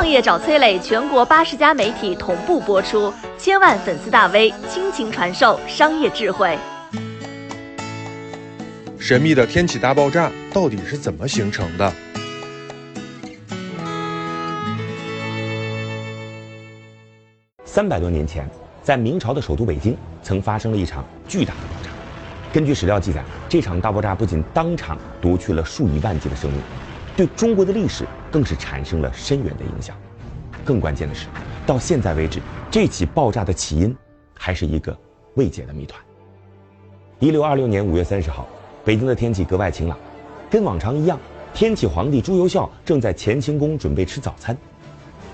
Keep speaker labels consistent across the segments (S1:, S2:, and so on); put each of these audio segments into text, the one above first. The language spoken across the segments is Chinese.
S1: 创业找崔磊，全国八十家媒体同步播出，千万粉丝大 V 倾情传授商业智慧。
S2: 神秘的天启大爆炸到底是怎么形成的？
S3: 三百多年前，在明朝的首都北京，曾发生了一场巨大的爆炸。根据史料记载，这场大爆炸不仅当场夺去了数以万计的生命。对中国的历史更是产生了深远的影响。更关键的是，到现在为止，这起爆炸的起因还是一个未解的谜团。一六二六年五月三十号，北京的天气格外晴朗，跟往常一样，天启皇帝朱由校正在乾清宫准备吃早餐。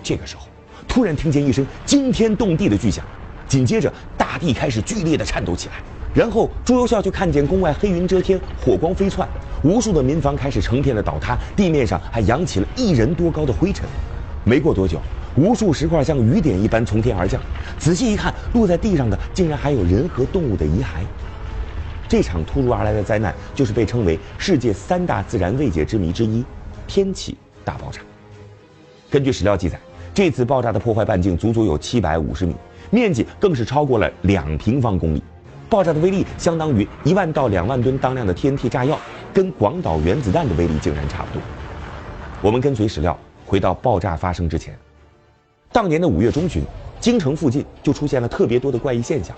S3: 这个时候，突然听见一声惊天动地的巨响，紧接着大地开始剧烈的颤抖起来。然后朱由校就看见宫外黑云遮天，火光飞窜，无数的民房开始成片的倒塌，地面上还扬起了一人多高的灰尘。没过多久，无数石块像雨点一般从天而降，仔细一看，落在地上的竟然还有人和动物的遗骸。这场突如而来的灾难，就是被称为世界三大自然未解之谜之一——天启大爆炸。根据史料记载，这次爆炸的破坏半径足足有七百五十米，面积更是超过了两平方公里。爆炸的威力相当于一万到两万吨当量的 TNT 炸药，跟广岛原子弹的威力竟然差不多。我们跟随史料回到爆炸发生之前，当年的五月中旬，京城附近就出现了特别多的怪异现象，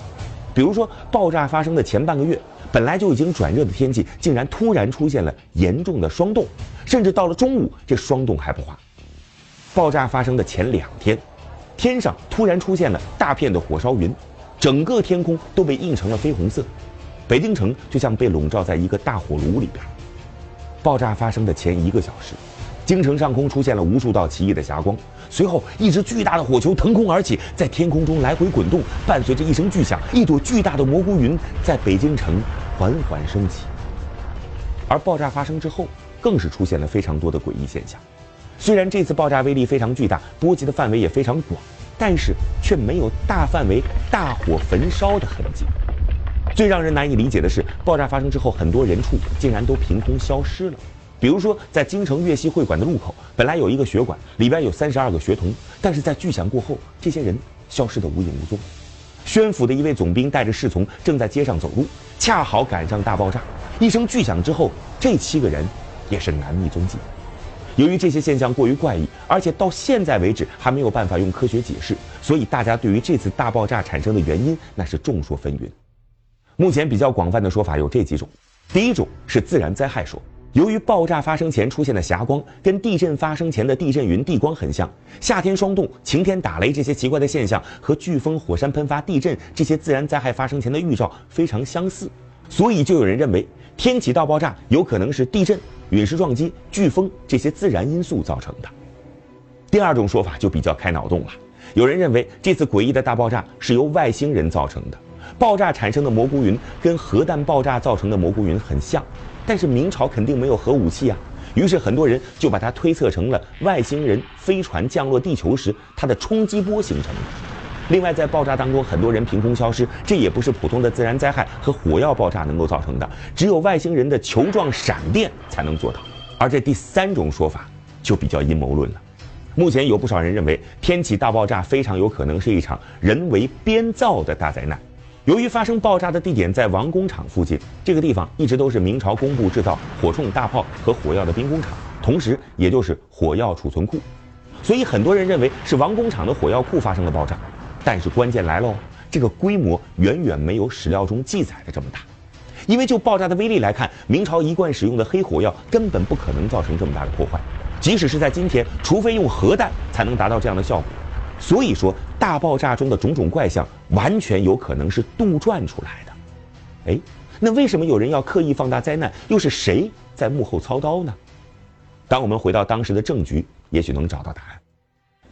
S3: 比如说爆炸发生的前半个月，本来就已经转热的天气，竟然突然出现了严重的霜冻，甚至到了中午，这霜冻还不化。爆炸发生的前两天，天上突然出现了大片的火烧云。整个天空都被映成了绯红色，北京城就像被笼罩在一个大火炉里边。爆炸发生的前一个小时，京城上空出现了无数道奇异的霞光，随后一只巨大的火球腾空而起，在天空中来回滚动，伴随着一声巨响，一朵巨大的蘑菇云在北京城缓缓升起。而爆炸发生之后，更是出现了非常多的诡异现象。虽然这次爆炸威力非常巨大，波及的范围也非常广。但是却没有大范围大火焚烧的痕迹。最让人难以理解的是，爆炸发生之后，很多人畜竟然都凭空消失了。比如说，在京城粤西会馆的路口，本来有一个血馆，里边有三十二个学童，但是在巨响过后，这些人消失得无影无踪。宣府的一位总兵带着侍从正在街上走路，恰好赶上大爆炸，一声巨响之后，这七个人也是难觅踪迹。由于这些现象过于怪异，而且到现在为止还没有办法用科学解释，所以大家对于这次大爆炸产生的原因那是众说纷纭。目前比较广泛的说法有这几种：第一种是自然灾害说，由于爆炸发生前出现的霞光跟地震发生前的地震云地光很像，夏天霜冻、晴天打雷这些奇怪的现象和飓风、火山喷发、地震这些自然灾害发生前的预兆非常相似，所以就有人认为天启大爆炸有可能是地震。陨石撞击、飓风这些自然因素造成的。第二种说法就比较开脑洞了，有人认为这次诡异的大爆炸是由外星人造成的，爆炸产生的蘑菇云跟核弹爆炸造成的蘑菇云很像，但是明朝肯定没有核武器啊，于是很多人就把它推测成了外星人飞船降落地球时它的冲击波形成的。另外，在爆炸当中，很多人凭空消失，这也不是普通的自然灾害和火药爆炸能够造成的，只有外星人的球状闪电才能做到。而这第三种说法就比较阴谋论了。目前有不少人认为，天启大爆炸非常有可能是一场人为编造的大灾难。由于发生爆炸的地点在王工厂附近，这个地方一直都是明朝工部制造火铳大炮和火药的兵工厂，同时也就是火药储存库，所以很多人认为是王工厂的火药库发生了爆炸。但是关键来喽，这个规模远远没有史料中记载的这么大，因为就爆炸的威力来看，明朝一贯使用的黑火药根本不可能造成这么大的破坏，即使是在今天，除非用核弹才能达到这样的效果。所以说，大爆炸中的种种怪象完全有可能是杜撰出来的。哎，那为什么有人要刻意放大灾难？又是谁在幕后操刀呢？当我们回到当时的政局，也许能找到答案。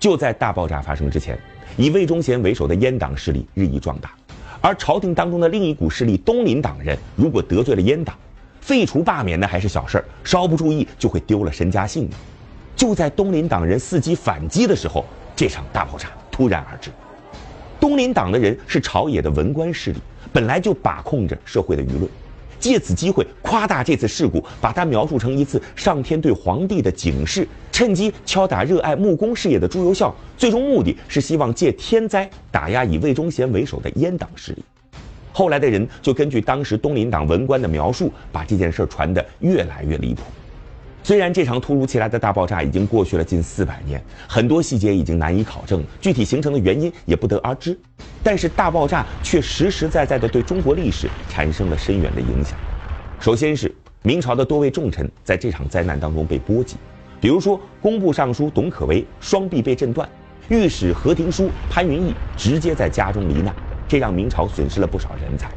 S3: 就在大爆炸发生之前。以魏忠贤为首的阉党势力日益壮大，而朝廷当中的另一股势力东林党人，如果得罪了阉党，废除罢免那还是小事儿，稍不注意就会丢了身家性命。就在东林党人伺机反击的时候，这场大爆炸突然而至。东林党的人是朝野的文官势力，本来就把控着社会的舆论，借此机会夸大这次事故，把它描述成一次上天对皇帝的警示，趁机敲打热爱木工事业的朱由校，最终目的是希望借天灾打压以魏忠贤为首的阉党势力。后来的人就根据当时东林党文官的描述，把这件事传得越来越离谱。虽然这场突如其来的大爆炸已经过去了近四百年，很多细节已经难以考证，具体形成的原因也不得而知，但是大爆炸却实实在在的对中国历史产生了深远的影响。首先是明朝的多位重臣在这场灾难当中被波及，比如说工部尚书董可为双臂被震断，御史和廷书潘云逸直接在家中罹难，这让明朝损失了不少人才。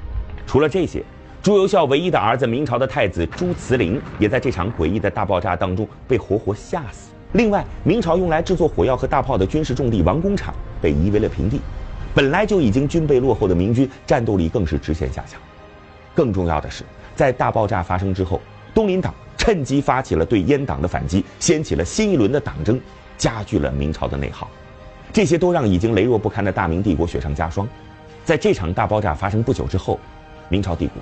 S3: 除了这些。朱由校唯一的儿子，明朝的太子朱慈烺，也在这场诡异的大爆炸当中被活活吓死。另外，明朝用来制作火药和大炮的军事重地王工厂被夷为了平地。本来就已经军备落后的明军，战斗力更是直线下降。更重要的是，在大爆炸发生之后，东林党趁机发起了对阉党的反击，掀起了新一轮的党争，加剧了明朝的内耗。这些都让已经羸弱不堪的大明帝国雪上加霜。在这场大爆炸发生不久之后，明朝帝国。